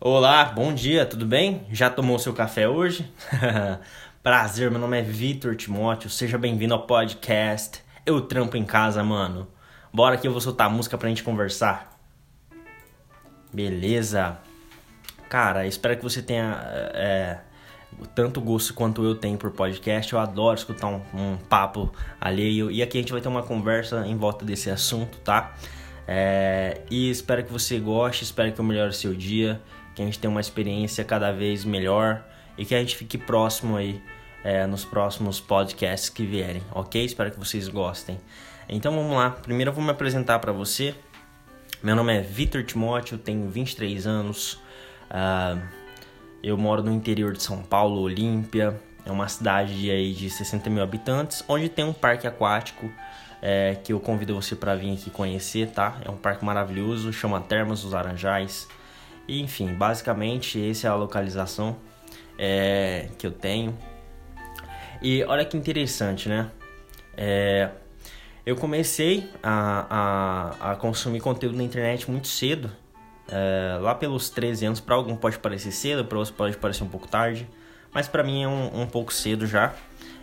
Olá, bom dia, tudo bem? Já tomou seu café hoje? Prazer, meu nome é Vitor Timóteo, seja bem-vindo ao podcast Eu Trampo em Casa, mano. Bora que eu vou soltar música pra gente conversar. Beleza? Cara, espero que você tenha é, tanto gosto quanto eu tenho por podcast. Eu adoro escutar um, um papo alheio e aqui a gente vai ter uma conversa em volta desse assunto, tá? É, e espero que você goste, espero que eu melhore seu dia que a gente tenha uma experiência cada vez melhor e que a gente fique próximo aí é, nos próximos podcasts que vierem, ok? Espero que vocês gostem. Então vamos lá, primeiro eu vou me apresentar para você. Meu nome é Vitor Timóteo, tenho 23 anos, uh, eu moro no interior de São Paulo, Olímpia, é uma cidade de, aí, de 60 mil habitantes, onde tem um parque aquático é, que eu convido você para vir aqui conhecer, tá? É um parque maravilhoso, chama Termas dos Laranjais. E, enfim, basicamente essa é a localização é, que eu tenho. E olha que interessante, né? É, eu comecei a, a, a, consumir conteúdo na internet muito cedo, é, lá pelos 13 anos. Para algum pode parecer cedo, para outros pode parecer um pouco tarde, mas para mim é um, um pouco cedo já.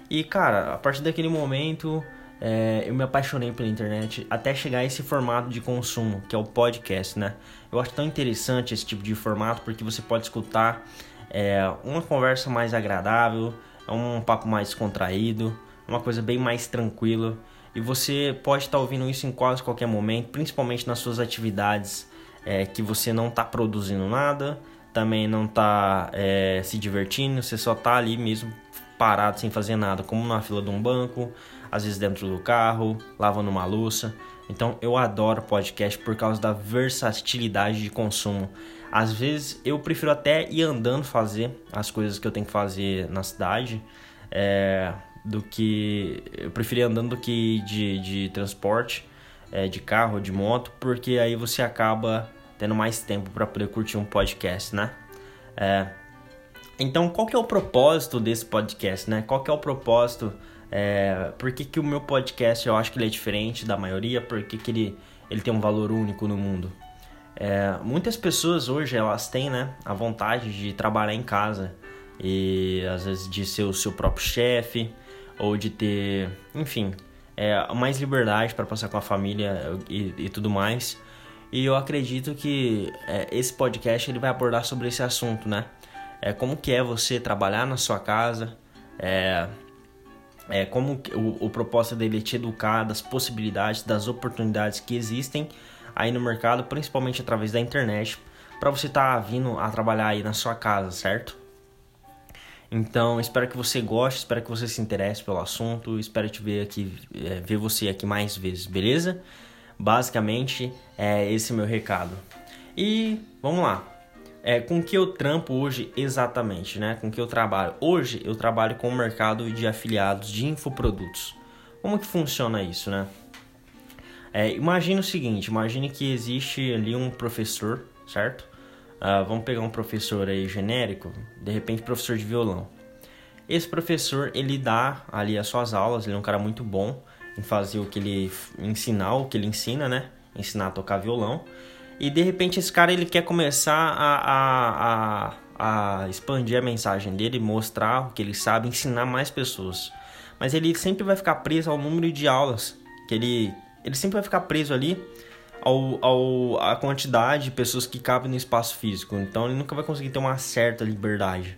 E cara, a partir daquele momento é, eu me apaixonei pela internet até chegar a esse formato de consumo, que é o podcast, né? Eu acho tão interessante esse tipo de formato porque você pode escutar é, uma conversa mais agradável, um papo mais contraído, uma coisa bem mais tranquila. E você pode estar ouvindo isso em quase qualquer momento, principalmente nas suas atividades é, que você não está produzindo nada, também não está é, se divertindo, você só está ali mesmo parado sem fazer nada, como na fila de um banco, às vezes dentro do carro, lavando uma louça. Então eu adoro podcast por causa da versatilidade de consumo. Às vezes eu prefiro até ir andando fazer as coisas que eu tenho que fazer na cidade, é, do que eu prefiro ir andando do que de, de transporte, é, de carro, de moto, porque aí você acaba tendo mais tempo para poder curtir um podcast, né? É, então, qual que é o propósito desse podcast, né? Qual que é o propósito? É, por que, que o meu podcast eu acho que ele é diferente da maioria? Por que, que ele, ele tem um valor único no mundo? É, muitas pessoas hoje elas têm né, a vontade de trabalhar em casa e às vezes de ser o seu próprio chefe ou de ter, enfim, é, mais liberdade para passar com a família e, e, tudo mais. E eu acredito que é, esse podcast ele vai abordar sobre esse assunto, né? é, como que é você trabalhar na sua casa, é, é como o, o propósito dele é te educar das possibilidades, das oportunidades que existem aí no mercado, principalmente através da internet, para você estar tá vindo a trabalhar aí na sua casa, certo? Então, espero que você goste, espero que você se interesse pelo assunto, espero te ver aqui, é, ver você aqui mais vezes, beleza? Basicamente, é esse meu recado. E vamos lá. É, com que eu trampo hoje exatamente, né? Com que eu trabalho? Hoje eu trabalho com o mercado de afiliados de infoprodutos. Como que funciona isso, né? É, imagine o seguinte, imagine que existe ali um professor, certo? Uh, vamos pegar um professor aí genérico, de repente professor de violão. Esse professor, ele dá ali as suas aulas, ele é um cara muito bom em fazer o que ele ensinar, o que ele ensina, né? Ensinar a tocar violão. E de repente esse cara ele quer começar a, a, a, a expandir a mensagem dele, mostrar o que ele sabe, ensinar mais pessoas. Mas ele sempre vai ficar preso ao número de aulas que ele ele sempre vai ficar preso ali ao, ao a quantidade de pessoas que cabem no espaço físico. Então ele nunca vai conseguir ter uma certa liberdade.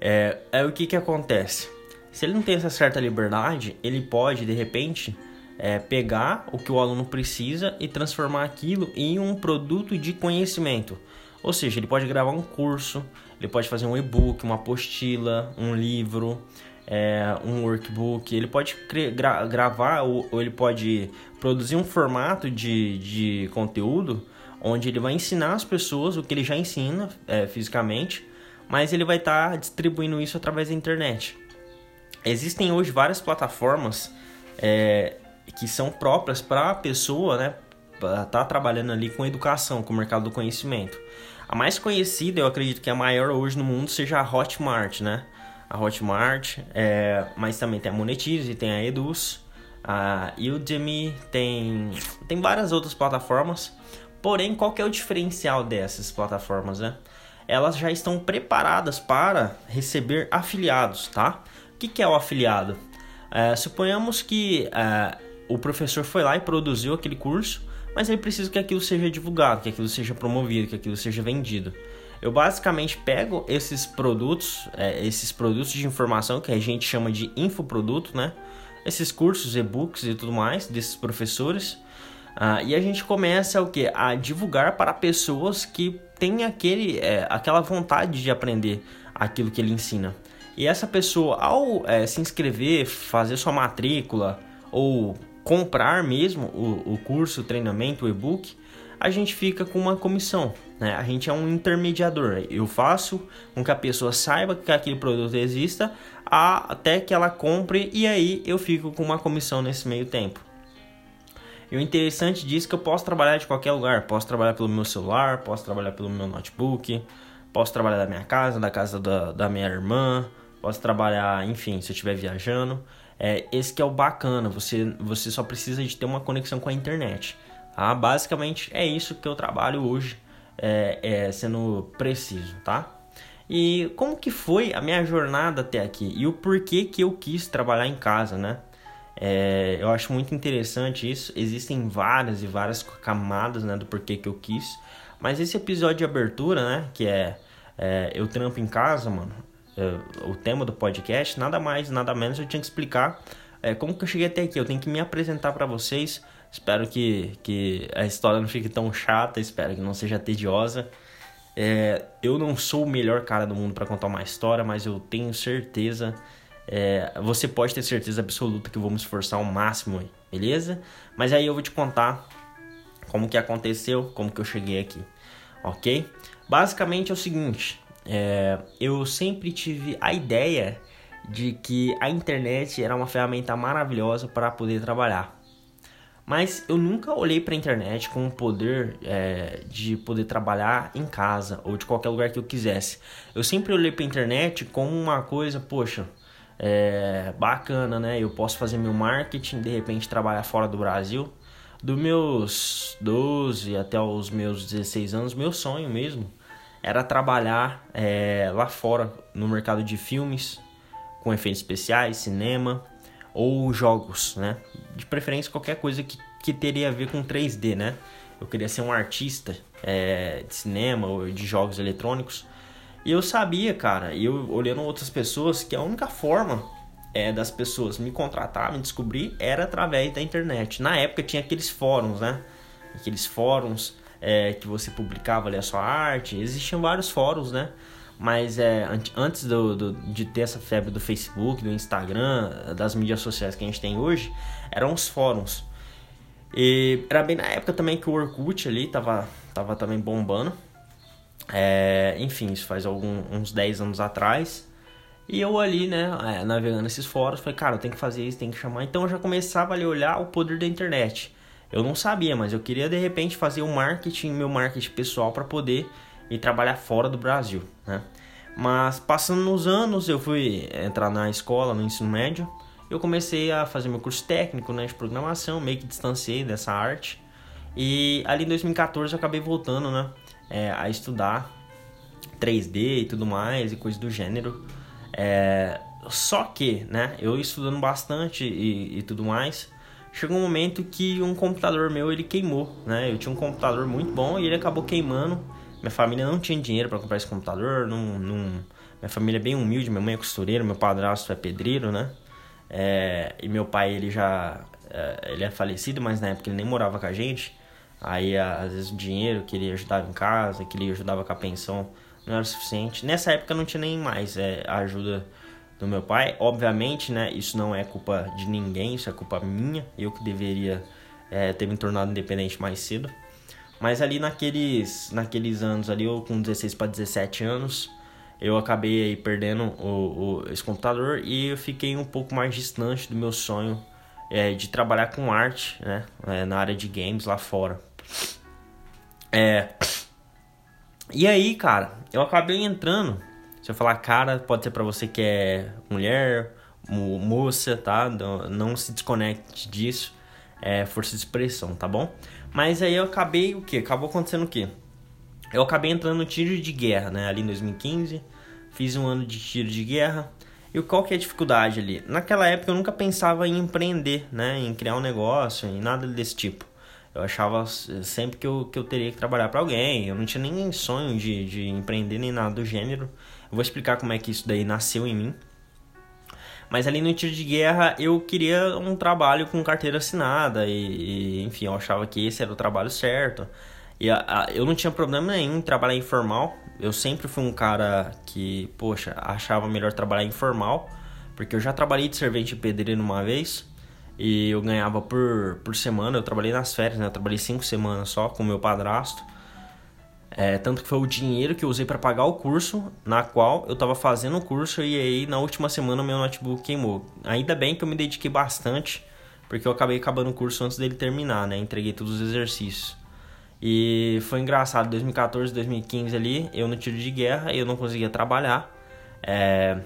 É, é o que que acontece. Se ele não tem essa certa liberdade, ele pode de repente é, pegar o que o aluno precisa e transformar aquilo em um produto de conhecimento. Ou seja, ele pode gravar um curso, ele pode fazer um e-book, uma apostila, um livro, é, um workbook, ele pode gra gravar ou, ou, ele pode produzir um formato de, de conteúdo onde ele vai ensinar as pessoas o que ele já ensina é, fisicamente, mas ele vai estar tá distribuindo isso através da internet. Existem hoje várias plataformas é, que são próprias para a pessoa, né, estar tá trabalhando ali com educação, com o mercado do conhecimento. A mais conhecida, eu acredito que a maior hoje no mundo seja a Hotmart, né? A Hotmart, é, mas também tem a Monetize, tem a Eduz, a Udemy, tem, tem várias outras plataformas. Porém, qual que é o diferencial dessas plataformas, né? Elas já estão preparadas para receber afiliados, tá? O que, que é o afiliado? É, suponhamos que é, o professor foi lá e produziu aquele curso, mas ele precisa que aquilo seja divulgado, que aquilo seja promovido, que aquilo seja vendido. Eu basicamente pego esses produtos, é, esses produtos de informação que a gente chama de infoproduto, né? Esses cursos, e-books e tudo mais desses professores ah, e a gente começa o que? A divulgar para pessoas que têm aquele, é, aquela vontade de aprender aquilo que ele ensina. E essa pessoa, ao é, se inscrever, fazer sua matrícula ou comprar mesmo o, o curso, o treinamento, o e-book, a gente fica com uma comissão. Né? A gente é um intermediador. Eu faço com que a pessoa saiba que aquele produto exista até que ela compre e aí eu fico com uma comissão nesse meio tempo. E o interessante disso é que eu posso trabalhar de qualquer lugar. Posso trabalhar pelo meu celular, posso trabalhar pelo meu notebook, posso trabalhar da minha casa, da casa da, da minha irmã, posso trabalhar, enfim, se eu estiver viajando. É, esse que é o bacana, você, você só precisa de ter uma conexão com a internet. Tá? Basicamente é isso que eu trabalho hoje, é, é, sendo preciso, tá? E como que foi a minha jornada até aqui? E o porquê que eu quis trabalhar em casa, né? É, eu acho muito interessante isso. Existem várias e várias camadas né, do porquê que eu quis. Mas esse episódio de abertura, né? Que é, é Eu Trampo em Casa, mano. É, o tema do podcast, nada mais, nada menos eu tinha que explicar é, como que eu cheguei até aqui. Eu tenho que me apresentar para vocês. Espero que, que a história não fique tão chata, espero que não seja tediosa. É, eu não sou o melhor cara do mundo para contar uma história, mas eu tenho certeza é, você pode ter certeza absoluta que eu vou me esforçar ao máximo, aí, beleza? Mas aí eu vou te contar como que aconteceu, como que eu cheguei aqui, ok? Basicamente é o seguinte, é, eu sempre tive a ideia de que a internet era uma ferramenta maravilhosa para poder trabalhar. Mas eu nunca olhei para a internet com o poder é, de poder trabalhar em casa ou de qualquer lugar que eu quisesse. Eu sempre olhei para a internet como uma coisa, poxa, é, bacana, né? Eu posso fazer meu marketing, de repente trabalhar fora do Brasil. Dos meus 12 até os meus 16 anos, meu sonho mesmo era trabalhar é, lá fora no mercado de filmes, com efeitos especiais, cinema ou jogos, né? De preferência qualquer coisa que, que teria a ver com 3D, né? Eu queria ser um artista é, de cinema ou de jogos eletrônicos e eu sabia, cara, e eu olhando outras pessoas, que a única forma é, das pessoas me contratar, me descobrir, era através da internet. Na época tinha aqueles fóruns, né? Aqueles fóruns é, que você publicava ali a sua arte. Existiam vários fóruns, né? Mas é, antes do, do, de ter essa febre do Facebook, do Instagram, das mídias sociais que a gente tem hoje, eram os fóruns. E era bem na época também que o Orkut ali tava, tava também bombando. É, enfim, isso faz algum, uns 10 anos atrás. E eu ali, né, é, navegando esses fóruns, falei, cara, tenho que fazer isso, tenho que chamar. Então eu já começava ali a olhar o poder da internet. Eu não sabia, mas eu queria de repente fazer um marketing, meu marketing pessoal para poder ir trabalhar fora do Brasil, né? Mas passando nos anos, eu fui entrar na escola, no ensino médio, eu comecei a fazer meu curso técnico, né, de programação, meio que distanciei dessa arte. E ali em 2014 eu acabei voltando, né, é, a estudar 3D e tudo mais e coisas do gênero. É, só que, né, eu estudando bastante e, e, tudo mais, chegou um momento que um computador meu ele queimou, né? Eu tinha um computador muito bom e ele acabou queimando. Minha família não tinha dinheiro para comprar esse computador, não, não, minha família é bem humilde, minha mãe é costureira, meu padrasto é pedreiro, né? É, e meu pai ele já é, ele é falecido, mas na época ele nem morava com a gente. Aí, às vezes, o dinheiro que ele ajudava em casa, que ele ajudava com a pensão, não era suficiente. Nessa época não tinha nem mais é, ajuda do meu pai. Obviamente, né, isso não é culpa de ninguém, isso é culpa minha. Eu que deveria é, ter me tornado independente mais cedo. Mas ali naqueles, naqueles anos ali, eu com 16 para 17 anos, eu acabei aí perdendo o, o, esse computador e eu fiquei um pouco mais distante do meu sonho é, de trabalhar com arte, né, é, na área de games lá fora. É. E aí, cara, eu acabei entrando. Se eu falar cara, pode ser para você que é mulher, moça, tá? Não, não se desconecte disso. é, força de expressão, tá bom? Mas aí eu acabei o que? Acabou acontecendo o que? Eu acabei entrando no tiro de guerra, né? Ali em 2015, fiz um ano de tiro de guerra. E qual que é a dificuldade ali? Naquela época eu nunca pensava em empreender, né? Em criar um negócio, em nada desse tipo. Eu achava sempre que eu, que eu teria que trabalhar para alguém. Eu não tinha nem sonho de, de empreender nem nada do gênero. Eu vou explicar como é que isso daí nasceu em mim. Mas ali no tiro de guerra eu queria um trabalho com carteira assinada e, e enfim, eu achava que esse era o trabalho certo. E a, a, eu não tinha problema nenhum em trabalhar informal. Eu sempre fui um cara que, poxa, achava melhor trabalhar informal, porque eu já trabalhei de servente pedreiro uma vez e eu ganhava por, por semana. Eu trabalhei nas férias, né? Eu trabalhei cinco semanas só com meu padrasto. É, tanto que foi o dinheiro que eu usei para pagar o curso, na qual eu estava fazendo o curso e aí na última semana meu notebook queimou. Ainda bem que eu me dediquei bastante, porque eu acabei acabando o curso antes dele terminar, né? Entreguei todos os exercícios. E foi engraçado, 2014, 2015 ali, eu no tiro de guerra, eu não conseguia trabalhar. É...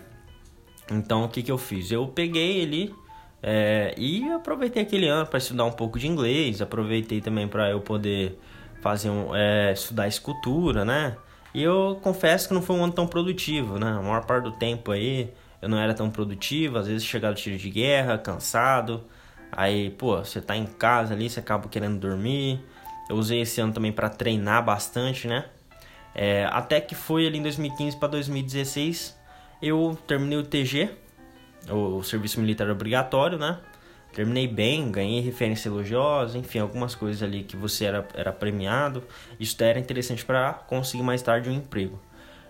Então o que, que eu fiz? Eu peguei ele é... e aproveitei aquele ano para estudar um pouco de inglês, aproveitei também para eu poder fazer um, é, estudar escultura, né? E eu confesso que não foi um ano tão produtivo, né? A maior parte do tempo aí eu não era tão produtivo, às vezes chegava tiro de guerra, cansado. Aí, pô, você tá em casa ali, você acaba querendo dormir. Eu usei esse ano também para treinar bastante, né? É, até que foi ali em 2015 para 2016, eu terminei o TG, o Serviço Militar Obrigatório, né? Terminei bem, ganhei referência elogiosa, enfim, algumas coisas ali que você era, era premiado. Isso era interessante para conseguir mais tarde um emprego.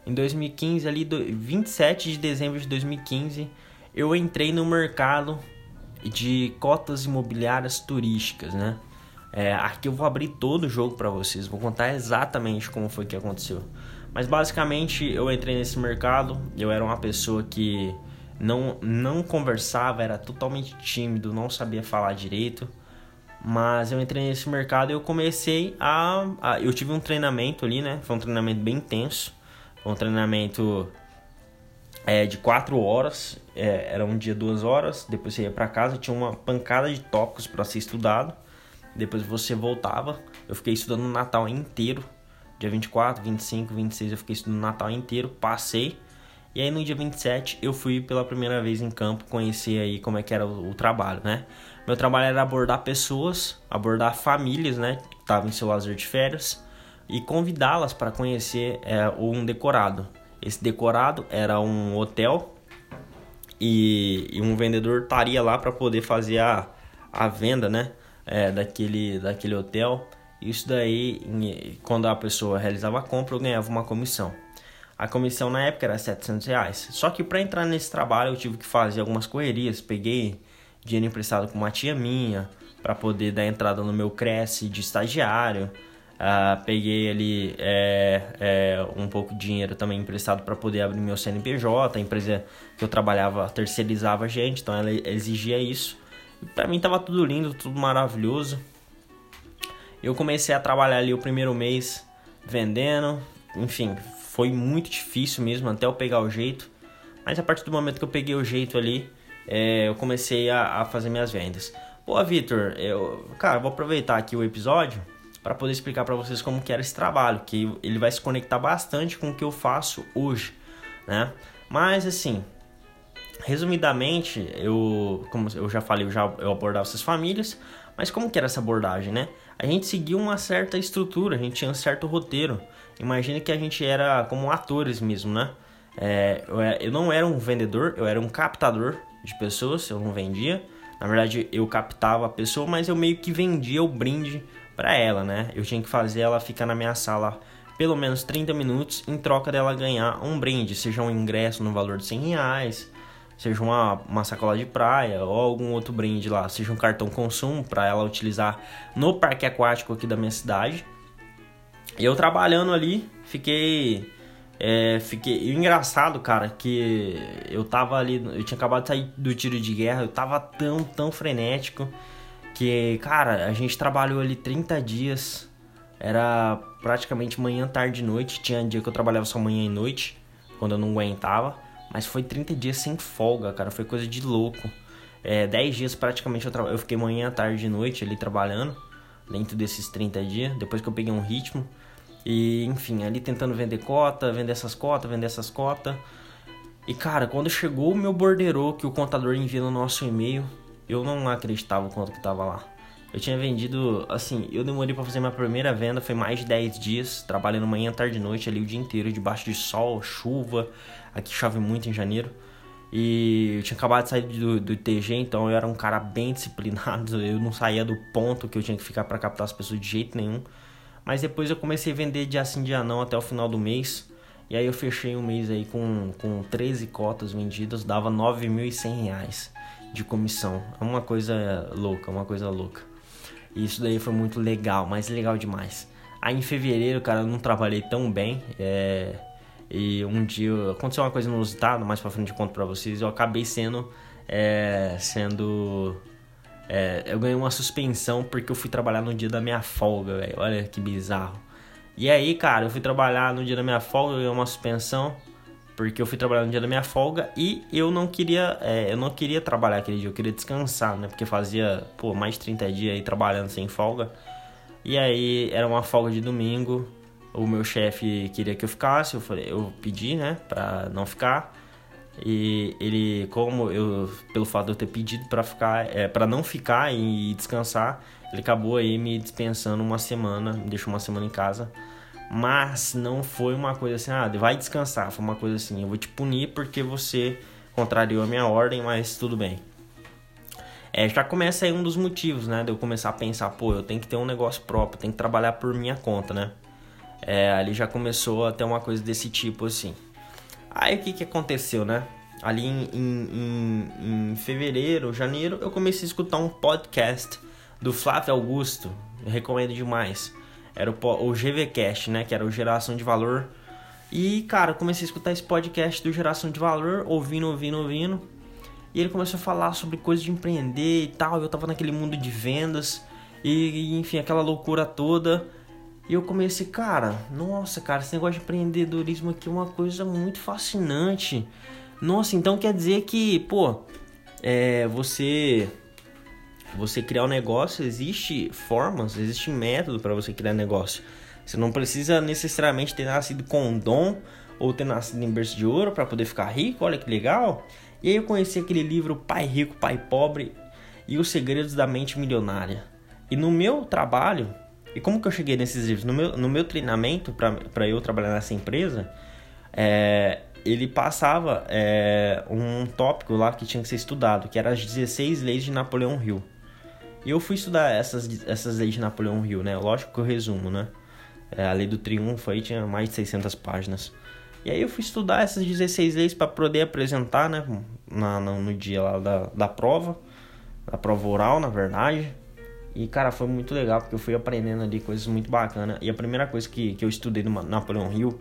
Em 2015, ali, 27 de dezembro de 2015, eu entrei no mercado de cotas imobiliárias turísticas, né? É, aqui eu vou abrir todo o jogo para vocês, vou contar exatamente como foi que aconteceu. Mas basicamente eu entrei nesse mercado, eu era uma pessoa que não, não conversava, era totalmente tímido, não sabia falar direito. Mas eu entrei nesse mercado e eu comecei a, a, Eu tive um treinamento ali, né? Foi um treinamento bem intenso. Foi um treinamento é, de quatro horas. É, era um dia, duas horas. Depois você ia para casa, tinha uma pancada de tópicos para ser estudado. Depois você voltava. Eu fiquei estudando o Natal inteiro. Dia 24, 25, 26 eu fiquei estudando o Natal inteiro. Passei. E aí no dia 27 eu fui pela primeira vez em campo conhecer aí como é que era o, o trabalho, né? Meu trabalho era abordar pessoas, abordar famílias, né? Que estavam em seu lazer de férias e convidá-las para conhecer é, um decorado. Esse decorado era um hotel e, e um vendedor estaria lá para poder fazer a, a venda, né? É, daquele, daquele hotel. Isso daí, quando a pessoa realizava a compra, eu ganhava uma comissão. A comissão na época era 700 reais. Só que para entrar nesse trabalho eu tive que fazer algumas correrias. Peguei dinheiro emprestado com uma tia minha para poder dar entrada no meu Cresce de estagiário. Uh, peguei ali é, é, um pouco de dinheiro também emprestado para poder abrir meu CNPJ. A empresa que eu trabalhava terceirizava a gente, então ela exigia isso. Para mim tava tudo lindo, tudo maravilhoso. Eu comecei a trabalhar ali o primeiro mês vendendo, enfim, foi muito difícil mesmo até eu pegar o jeito. Mas a partir do momento que eu peguei o jeito ali, é, eu comecei a, a, fazer minhas vendas. Pô, Vitor, eu, cara, vou aproveitar aqui o episódio para poder explicar para vocês como que era esse trabalho, que ele vai se conectar bastante com o que eu faço hoje, né? Mas assim, resumidamente, eu, como eu já falei, eu já eu abordava essas famílias, mas como que era essa abordagem, né? A gente seguia uma certa estrutura, a gente tinha um certo roteiro. Imagina que a gente era como atores mesmo, né? É, eu não era um vendedor, eu era um captador de pessoas, eu não vendia. Na verdade, eu captava a pessoa, mas eu meio que vendia o brinde para ela, né? Eu tinha que fazer ela ficar na minha sala pelo menos 30 minutos em troca dela ganhar um brinde, seja um ingresso no valor de 100 reais, seja uma, uma sacola de praia ou algum outro brinde lá, seja um cartão consumo para ela utilizar no parque aquático aqui da minha cidade. E eu trabalhando ali, fiquei. É, fiquei. engraçado, cara, que eu tava ali. Eu tinha acabado de sair do tiro de guerra, eu tava tão, tão frenético. Que, cara, a gente trabalhou ali 30 dias. Era praticamente manhã, tarde e noite. Tinha dia que eu trabalhava só manhã e noite, quando eu não aguentava. Mas foi 30 dias sem folga, cara. Foi coisa de louco. É, 10 dias praticamente eu, tra... eu fiquei manhã, tarde e noite ali trabalhando, dentro desses 30 dias, depois que eu peguei um ritmo. E enfim, ali tentando vender cota, vender essas cotas, vender essas cotas. E cara, quando chegou o meu borderô que o contador envia no nosso e-mail, eu não acreditava o quanto que tava lá. Eu tinha vendido, assim, eu demorei para fazer minha primeira venda, foi mais de 10 dias, trabalhando manhã, tarde e noite ali o dia inteiro, debaixo de sol, chuva. Aqui chove muito em janeiro. E eu tinha acabado de sair do, do TG, então eu era um cara bem disciplinado. Eu não saía do ponto que eu tinha que ficar para captar as pessoas de jeito nenhum. Mas depois eu comecei a vender dia sim, dia não até o final do mês. E aí eu fechei um mês aí com, com 13 cotas vendidas, dava 9.100 reais de comissão. É uma coisa louca, uma coisa louca. E isso daí foi muito legal, mas legal demais. Aí em fevereiro, cara, eu não trabalhei tão bem. É... E um dia aconteceu uma coisa inusitada, mais pra frente eu conto pra vocês. Eu acabei sendo. É... Sendo. É... Eu ganhei uma suspensão porque eu fui trabalhar no dia da minha folga, velho. Olha que bizarro. E aí, cara, eu fui trabalhar no dia da minha folga, eu ganhei uma suspensão porque eu fui trabalhar no dia da minha folga e eu não queria, é, eu não queria trabalhar aquele dia, eu queria descansar, né? Porque fazia, pô, mais de 30 dias aí trabalhando sem folga. E aí era uma folga de domingo. O meu chefe queria que eu ficasse, eu falei, eu pedi, né, para não ficar. E ele, como eu, pelo fato de eu ter pedido para ficar, é, para não ficar e descansar, ele acabou aí me dispensando uma semana, me deixou uma semana em casa mas não foi uma coisa assim, ah, vai descansar. Foi uma coisa assim, eu vou te punir porque você contrariou a minha ordem, mas tudo bem. É, já começa aí um dos motivos, né? De eu começar a pensar, pô, eu tenho que ter um negócio próprio, tenho que trabalhar por minha conta, né? É, ali já começou a ter uma coisa desse tipo assim. Aí o que, que aconteceu, né? Ali em, em, em, fevereiro, janeiro, eu comecei a escutar um podcast do Flávio Augusto. Eu recomendo demais era o, o GVCast, né? Que era o Geração de Valor. E, cara, comecei a escutar esse podcast do Geração de Valor, ouvindo, ouvindo, ouvindo. E ele começou a falar sobre coisas de empreender e tal. Eu tava naquele mundo de vendas. E, enfim, aquela loucura toda. E eu comecei, cara, nossa, cara, esse negócio de empreendedorismo aqui é uma coisa muito fascinante. Nossa, então quer dizer que, pô, é, você você criar um negócio, existe formas, existe método para você criar negócio. Você não precisa necessariamente ter nascido com dom ou ter nascido em berço de ouro para poder ficar rico. Olha que legal. E aí eu conheci aquele livro Pai Rico, Pai Pobre e os Segredos da Mente Milionária. E no meu trabalho, e como que eu cheguei nesses livros? No meu, no meu treinamento para eu trabalhar nessa empresa, é, ele passava é, um tópico lá que tinha que ser estudado, que era as 16 leis de Napoleão Hill. E eu fui estudar essas, essas leis de Napoleão Hill, né? Lógico que eu resumo, né? É, a lei do triunfo aí tinha mais de 600 páginas. E aí eu fui estudar essas 16 leis para poder apresentar, né? Na, no, no dia lá da, da prova. Da prova oral, na verdade. E, cara, foi muito legal, porque eu fui aprendendo ali coisas muito bacanas. E a primeira coisa que, que eu estudei do Napoleão Hill...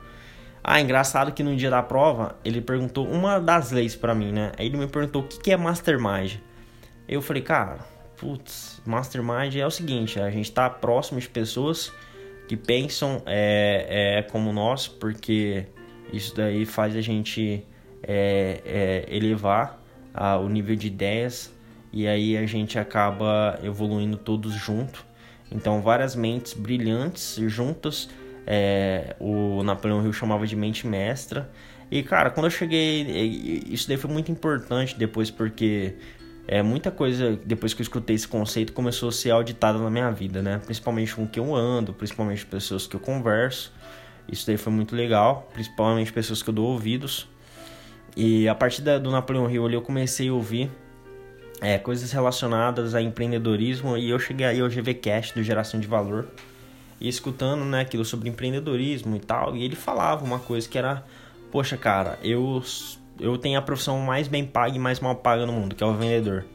Ah, engraçado que no dia da prova, ele perguntou uma das leis para mim, né? Aí ele me perguntou o que, que é Mastermind. Eu falei, cara putz, mastermind é o seguinte: a gente está próximo de pessoas que pensam é, é, como nós, porque isso daí faz a gente é, é, elevar a, o nível de ideias e aí a gente acaba evoluindo todos juntos. Então, várias mentes brilhantes juntas. É, o Napoleão Hill chamava de mente mestra. E cara, quando eu cheguei, isso daí foi muito importante depois porque é, muita coisa, depois que eu escutei esse conceito, começou a ser auditada na minha vida, né? Principalmente com quem eu ando, principalmente pessoas que eu converso. Isso daí foi muito legal, principalmente pessoas que eu dou ouvidos. E a partir da, do Napoleão Hill ali eu comecei a ouvir é, coisas relacionadas a empreendedorismo e eu cheguei aí ao GVCast do Geração de Valor e escutando né, aquilo sobre empreendedorismo e tal. E ele falava uma coisa que era: Poxa, cara, eu eu tenho a profissão mais bem paga e mais mal paga no mundo, que é o vendedor.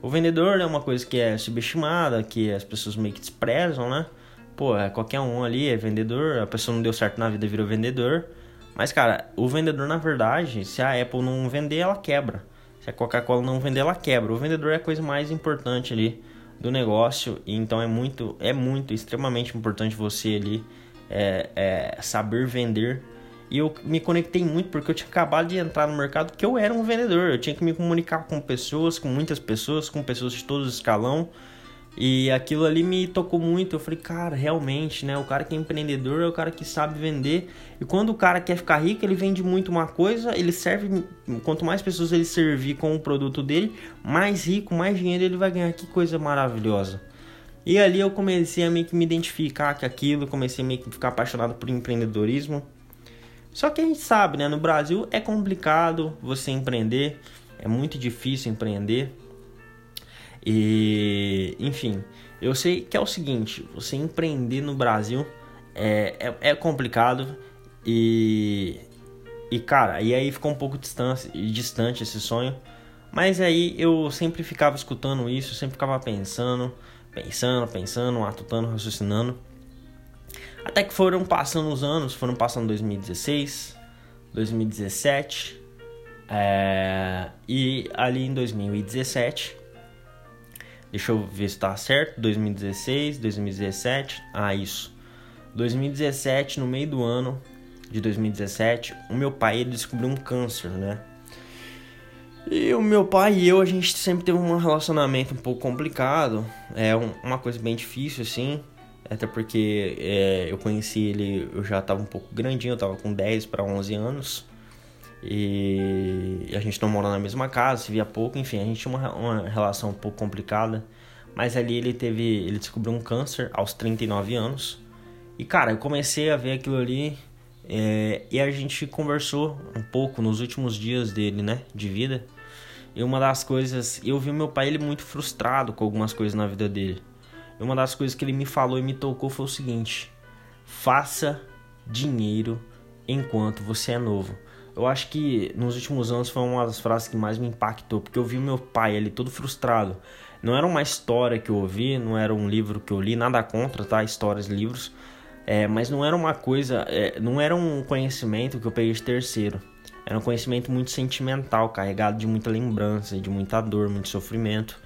O vendedor é uma coisa que é subestimada, que as pessoas meio que desprezam, né? Pô, é qualquer um ali é vendedor, a pessoa não deu certo na vida virou vendedor. Mas, cara, o vendedor, na verdade, se a Apple não vender, ela quebra. Se a Coca-Cola não vender, ela quebra. O vendedor é a coisa mais importante ali do negócio. E então é muito, é muito, extremamente importante você ali é, é, saber vender E eu me conectei muito porque eu tinha acabado de entrar no mercado que eu era um vendedor. Eu tinha que me comunicar com pessoas, com muitas pessoas, com pessoas de todo escalão. E aquilo ali me tocou muito. Eu falei, cara, realmente, né? O cara que é empreendedor é o cara que sabe vender. E quando o cara quer ficar rico, ele vende muito uma coisa, ele serve. Quanto mais pessoas ele servir com o produto dele, mais rico, mais dinheiro ele vai ganhar. Que coisa maravilhosa. E ali eu comecei a meio que me identificar com aquilo, comecei a meio que ficar apaixonado por empreendedorismo. Só que a gente sabe, né? No Brasil é complicado você empreender, é muito difícil empreender. E, enfim, eu sei que é o seguinte: você empreender no Brasil é, é, é complicado e, e, cara, e aí ficou um pouco distante, distante esse sonho. Mas aí eu sempre ficava escutando isso, sempre ficava pensando, pensando, pensando, matutando, raciocinando. Até que foram passando os anos, foram passando 2016, 2017 é, e ali em 2017, deixa eu ver se tá certo, 2016, 2017, ah isso, 2017 no meio do ano de 2017, o meu pai descobriu um câncer, né? E o meu pai e eu, a gente sempre teve um relacionamento um pouco complicado, é uma coisa bem difícil assim, até porque é, eu conheci ele, eu já estava um pouco grandinho, eu estava com 10 para 11 anos. E a gente não mora na mesma casa, se via pouco, enfim, a gente tinha uma, uma relação um pouco complicada. Mas ali ele teve, ele descobriu um câncer aos 39 anos. E cara, eu comecei a ver aquilo ali é, e a gente conversou um pouco nos últimos dias dele, né, de vida. E uma das coisas, eu vi meu pai ele muito frustrado com algumas coisas na vida dele. E uma das coisas que ele me falou e me tocou foi o seguinte: faça dinheiro enquanto você é novo. Eu acho que nos últimos anos foi uma das frases que mais me impactou, porque eu vi meu pai ali todo frustrado. Não era uma história que eu ouvi, não era um livro que eu li, nada contra, tá? Histórias, livros. É, mas não era uma coisa, é, não era um conhecimento que eu peguei de terceiro. Era um conhecimento muito sentimental, carregado de muita lembrança, de muita dor, muito sofrimento.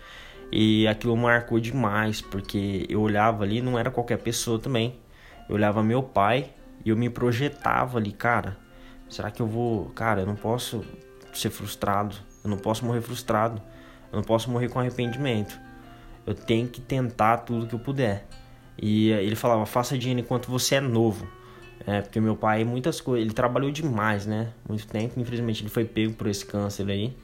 E aquilo marcou demais, porque eu olhava ali, não era qualquer pessoa também. Eu olhava meu pai e eu me projetava ali, cara. Será que eu vou. Cara, eu não posso ser frustrado. Eu não posso morrer frustrado. Eu não posso morrer com arrependimento. Eu tenho que tentar tudo que eu puder. E ele falava: faça dinheiro enquanto você é novo. É, porque meu pai, muitas coisas. Ele trabalhou demais, né? Muito tempo. Infelizmente, ele foi pego por esse câncer aí.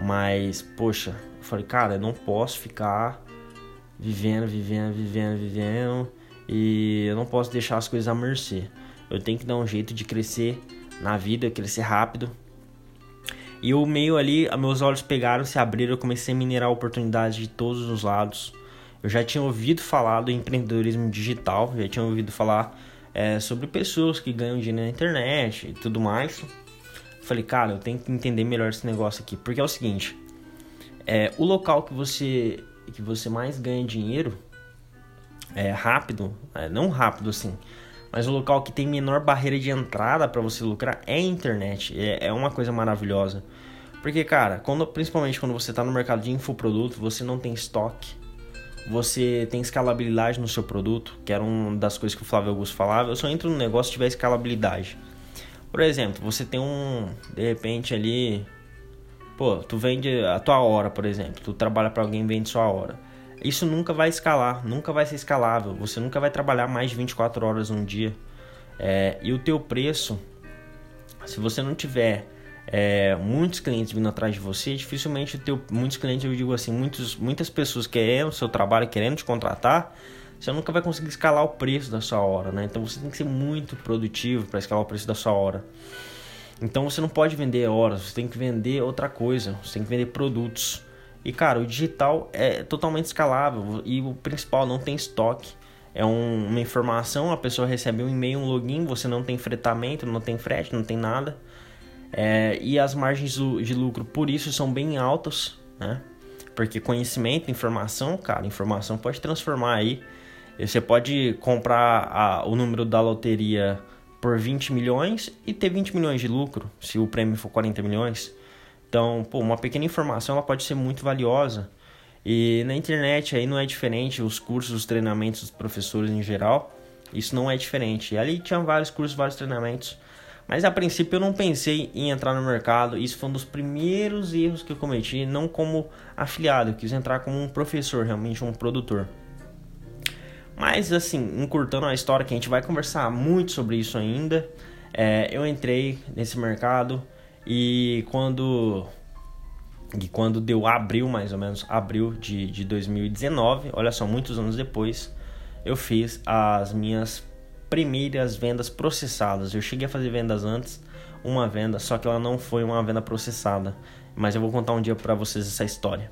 Mas, poxa, eu falei, cara, eu não posso ficar vivendo, vivendo, vivendo, vivendo e eu não posso deixar as coisas à mercê. Eu tenho que dar um jeito de crescer na vida, crescer rápido. E o meio ali, meus olhos pegaram, se abriram, eu comecei a minerar oportunidades de todos os lados. Eu já tinha ouvido falar do empreendedorismo digital, já tinha ouvido falar é, sobre pessoas que ganham dinheiro na internet e tudo mais. Falei, cara, eu tenho que entender melhor esse negócio aqui. Porque é o seguinte: é, o local que você, que você mais ganha dinheiro é rápido, é, não rápido assim, mas o local que tem menor barreira de entrada para você lucrar é a internet. É, é uma coisa maravilhosa. Porque, cara, quando, principalmente quando você está no mercado de infoproduto, você não tem estoque, você tem escalabilidade no seu produto, que era uma das coisas que o Flávio Augusto falava. Eu só entro no negócio se tiver escalabilidade. Por exemplo, você tem um, de repente ali, pô, tu vende a tua hora, por exemplo, tu trabalha para alguém vende sua hora. Isso nunca vai escalar, nunca vai ser escalável. Você nunca vai trabalhar mais de 24 horas um dia. É, e o teu preço, se você não tiver é, muitos clientes vindo atrás de você, dificilmente o teu, muitos clientes, eu digo assim, muitos, muitas pessoas querendo o seu trabalho, querendo te contratar, você nunca vai conseguir escalar o preço da sua hora, né? Então você tem que ser muito produtivo para escalar o preço da sua hora. Então você não pode vender horas, você tem que vender outra coisa, você tem que vender produtos. E cara, o digital é totalmente escalável e o principal não tem estoque. É um, uma informação, a pessoa recebe um e-mail, um login, você não tem fretamento, não tem frete, não tem nada. É, e as margens de lucro por isso são bem altas, né? Porque conhecimento, informação, cara, informação pode transformar aí você pode comprar a, o número da loteria por 20 milhões e ter 20 milhões de lucro, se o prêmio for 40 milhões. Então, pô, uma pequena informação ela pode ser muito valiosa. E na internet aí não é diferente, os cursos, os treinamentos dos professores em geral, isso não é diferente. E ali tinha vários cursos, vários treinamentos, Mas a princípio eu não pensei em entrar no mercado. Isso foi um dos primeiros erros que eu cometi, não como afiliado, eu quis entrar como um professor, realmente um produtor. Mas assim, encurtando a história, que a gente vai conversar muito sobre isso ainda. É, eu entrei nesse mercado e quando e quando deu abril, mais ou menos, abril de, de 2019, olha só, muitos anos depois, eu fiz as minhas primeiras vendas processadas. Eu cheguei a fazer vendas antes, uma venda, só que ela não foi uma venda processada. Mas eu vou contar um dia para vocês essa história.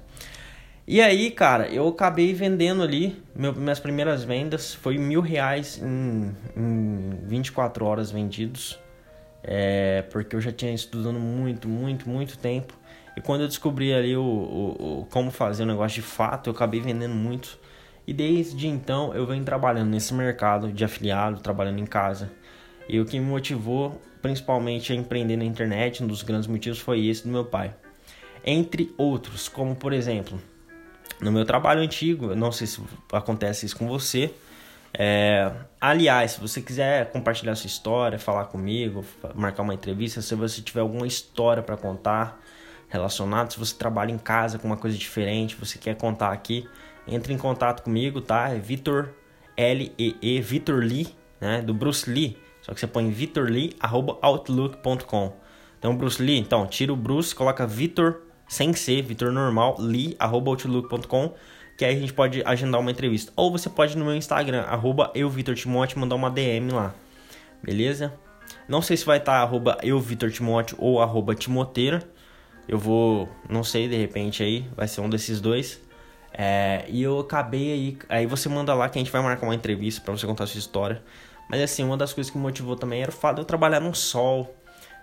E aí, cara, eu acabei vendendo ali, meu, minhas primeiras vendas foi mil reais em, em 24 horas vendidos. É, porque eu já tinha estudando muito, muito, muito tempo. E quando eu descobri ali o, o, o, como fazer o negócio de fato, eu acabei vendendo muito. E desde então eu venho trabalhando nesse mercado de afiliado, trabalhando em casa. E o que me motivou principalmente a empreender na internet, um dos grandes motivos foi esse do meu pai. Entre outros, como por exemplo, no meu trabalho antigo, não sei se acontece isso com você. É, aliás, se você quiser compartilhar sua história, falar comigo, marcar uma entrevista, se você tiver alguma história para contar, relacionado. Se você trabalha em casa com uma coisa diferente, você quer contar aqui, entre em contato comigo, tá? É Vitor L-E-E, Vitor Lee, né? Do Bruce Lee. Só que você põe vitorlee.outlook.com. Então, Bruce Lee, então, tira o Bruce, coloca Vitor, sem ser, Vitor normal, lee.outlook.com, que aí a gente pode agendar uma entrevista. Ou você pode no meu Instagram, arroba euvitortimote, mandar uma DM lá. Beleza? Não sei se vai estar arroba euvitortimote ou arroba timoteira. Eu vou, não sei, de repente aí, vai ser um desses dois. É, e eu acabei aí. Aí você manda lá que a gente vai marcar uma entrevista para você contar a sua história. Mas assim, uma das coisas que me motivou também era o fato de eu trabalhar no sol,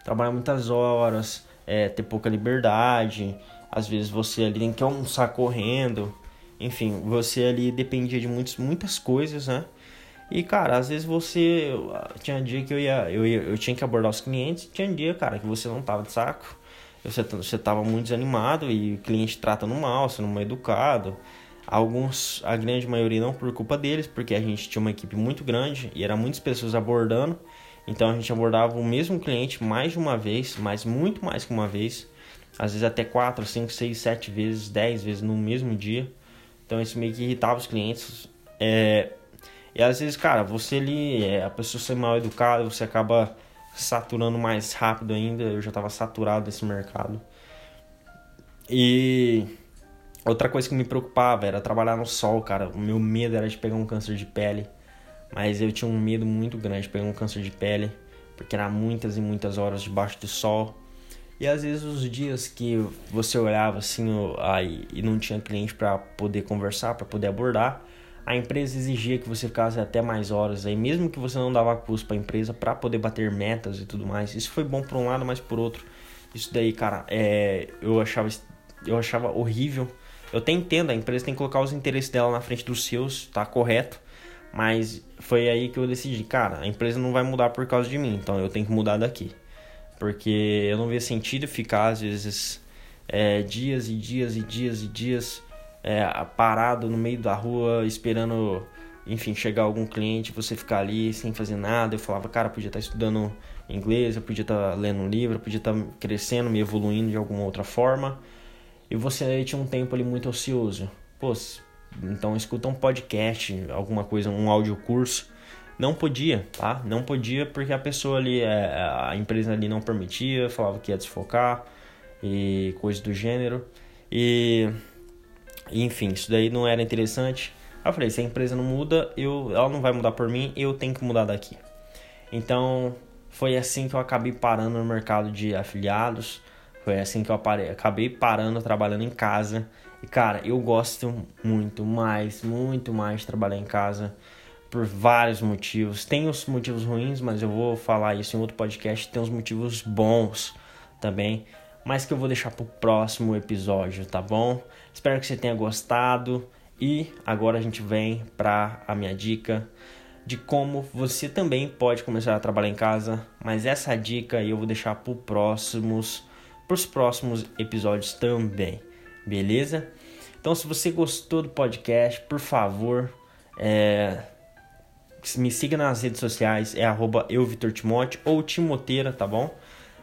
trabalhar muitas horas, é, ter pouca liberdade. Às vezes você ali tem que almoçar correndo. Enfim, você ali dependia de muitos, muitas coisas, né? E cara, às vezes você. Tinha dia que eu ia, eu ia. Eu tinha que abordar os clientes, tinha dia, cara, que você não tava de saco você você estava muito desanimado e o cliente tratando mal, sendo mal educado. Alguns, a grande maioria não por culpa deles, porque a gente tinha uma equipe muito grande e era muitas pessoas abordando. Então a gente abordava o mesmo cliente mais de uma vez, mas muito mais que uma vez. Às vezes até 4, 5, 6, 7 vezes, 10 vezes no mesmo dia. Então isso meio que irritava os clientes. É, e às vezes, cara, você ali, é, a pessoa ser mal educada, você acaba saturando mais rápido ainda. Eu já estava saturado desse mercado. E outra coisa que me preocupava era trabalhar no sol, cara. O meu medo era de pegar um câncer de pele. Mas eu tinha um medo muito grande de pegar um câncer de pele, porque era muitas e muitas horas debaixo do sol. E às vezes os dias que você olhava assim aí e não tinha cliente para poder conversar, para poder abordar, a empresa exigia que você ficasse até mais horas aí, mesmo que você não dava custo para a empresa para poder bater metas e tudo mais. Isso foi bom por um lado, mas por outro, isso daí, cara, é, eu achava eu achava horrível. Eu até entendo, a empresa tem que colocar os interesses dela na frente dos seus, tá correto. Mas foi aí que eu decidi, cara, a empresa não vai mudar por causa de mim, então eu tenho que mudar daqui. Porque eu não via sentido ficar, às vezes, é, dias e dias e dias e dias é, parado no meio da rua esperando, enfim, chegar algum cliente, você ficar ali sem fazer nada. Eu falava, cara, podia estar estudando inglês, eu podia estar lendo um livro, eu podia estar crescendo, me evoluindo de alguma outra forma. E você tinha um tempo ali muito ocioso. Pô, então escuta um podcast, alguma coisa, um áudio curso. Não podia, tá? Não podia porque a pessoa ali, é, a empresa ali não permitia, falava que ia desfocar e coisas do gênero. E enfim, isso daí não era interessante. Eu falei, se a empresa não muda, eu, ela não vai mudar por mim, eu tenho que mudar daqui. Então, foi assim que eu acabei parando no mercado de afiliados. Foi assim que eu parei, acabei parando trabalhando em casa. E cara, eu gosto muito mais, muito mais de trabalhar em casa por vários motivos. Tem os motivos ruins, mas eu vou falar isso em outro podcast. Tem os motivos bons também mas que eu vou deixar para o próximo episódio, tá bom? Espero que você tenha gostado e agora a gente vem para a minha dica de como você também pode começar a trabalhar em casa, mas essa dica eu vou deixar para próximos para os próximos episódios também, beleza? Então, se você gostou do podcast, por favor, é, me siga nas redes sociais, é arroba euvitortimote ou Timoteira, tá bom?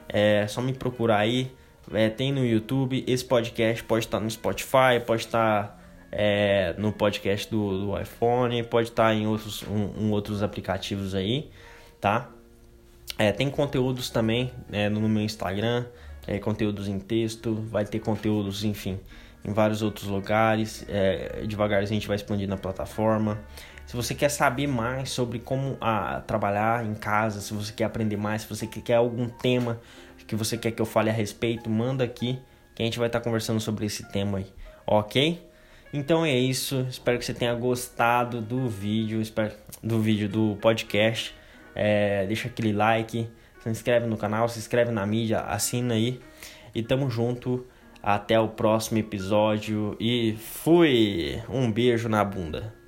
É só me procurar aí. É, tem no YouTube. Esse podcast pode estar no Spotify, pode estar é, no podcast do, do, iPhone, pode estar em outros, um, um outros aplicativos aí, tá? É, tem conteúdos também é, no meu Instagram, é, conteúdos em texto, vai ter conteúdos, enfim, em vários outros lugares. É, devagarzinho a gente vai expandir na plataforma. Se você quer saber mais sobre como a, trabalhar em casa, se você quer aprender mais, se você quer algum tema que você quer que eu fale a respeito, manda aqui que a gente vai estar conversando sobre esse tema aí, ok? Então é isso, espero que você tenha gostado do vídeo, espero, do vídeo do podcast. É, deixa aquele like, se inscreve no canal, se inscreve na mídia, assina aí e tamo junto. Até o próximo episódio e fui! Um beijo na bunda.